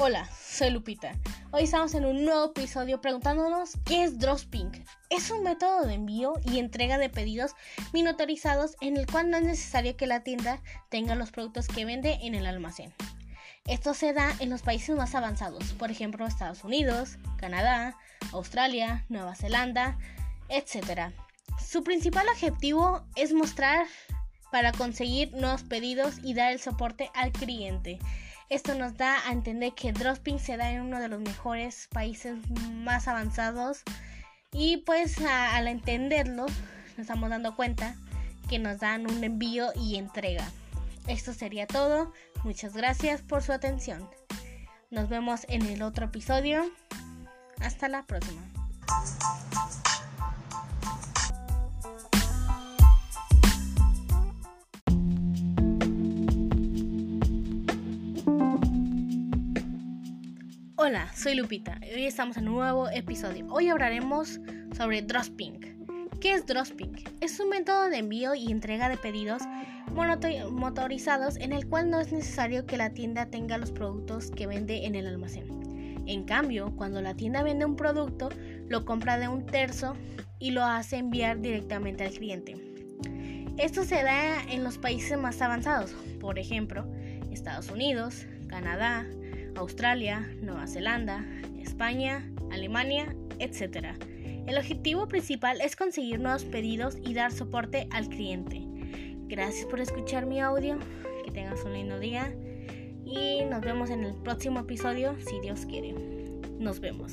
Hola, soy Lupita. Hoy estamos en un nuevo episodio preguntándonos qué es Dropshipping. Es un método de envío y entrega de pedidos miniaturizados en el cual no es necesario que la tienda tenga los productos que vende en el almacén. Esto se da en los países más avanzados, por ejemplo Estados Unidos, Canadá, Australia, Nueva Zelanda, etc. Su principal objetivo es mostrar para conseguir nuevos pedidos y dar el soporte al cliente. Esto nos da a entender que Dropshipping se da en uno de los mejores países más avanzados y pues al entenderlo nos estamos dando cuenta que nos dan un envío y entrega. Esto sería todo. Muchas gracias por su atención. Nos vemos en el otro episodio. Hasta la próxima. Hola, soy Lupita y hoy estamos en un nuevo episodio. Hoy hablaremos sobre Dropshipping. ¿Qué es Dropshipping? Es un método de envío y entrega de pedidos motorizados en el cual no es necesario que la tienda tenga los productos que vende en el almacén. En cambio, cuando la tienda vende un producto, lo compra de un terzo y lo hace enviar directamente al cliente. Esto se da en los países más avanzados, por ejemplo, Estados Unidos, Canadá, Australia, Nueva Zelanda, España, Alemania, etc. El objetivo principal es conseguir nuevos pedidos y dar soporte al cliente. Gracias por escuchar mi audio, que tengas un lindo día y nos vemos en el próximo episodio si Dios quiere. Nos vemos.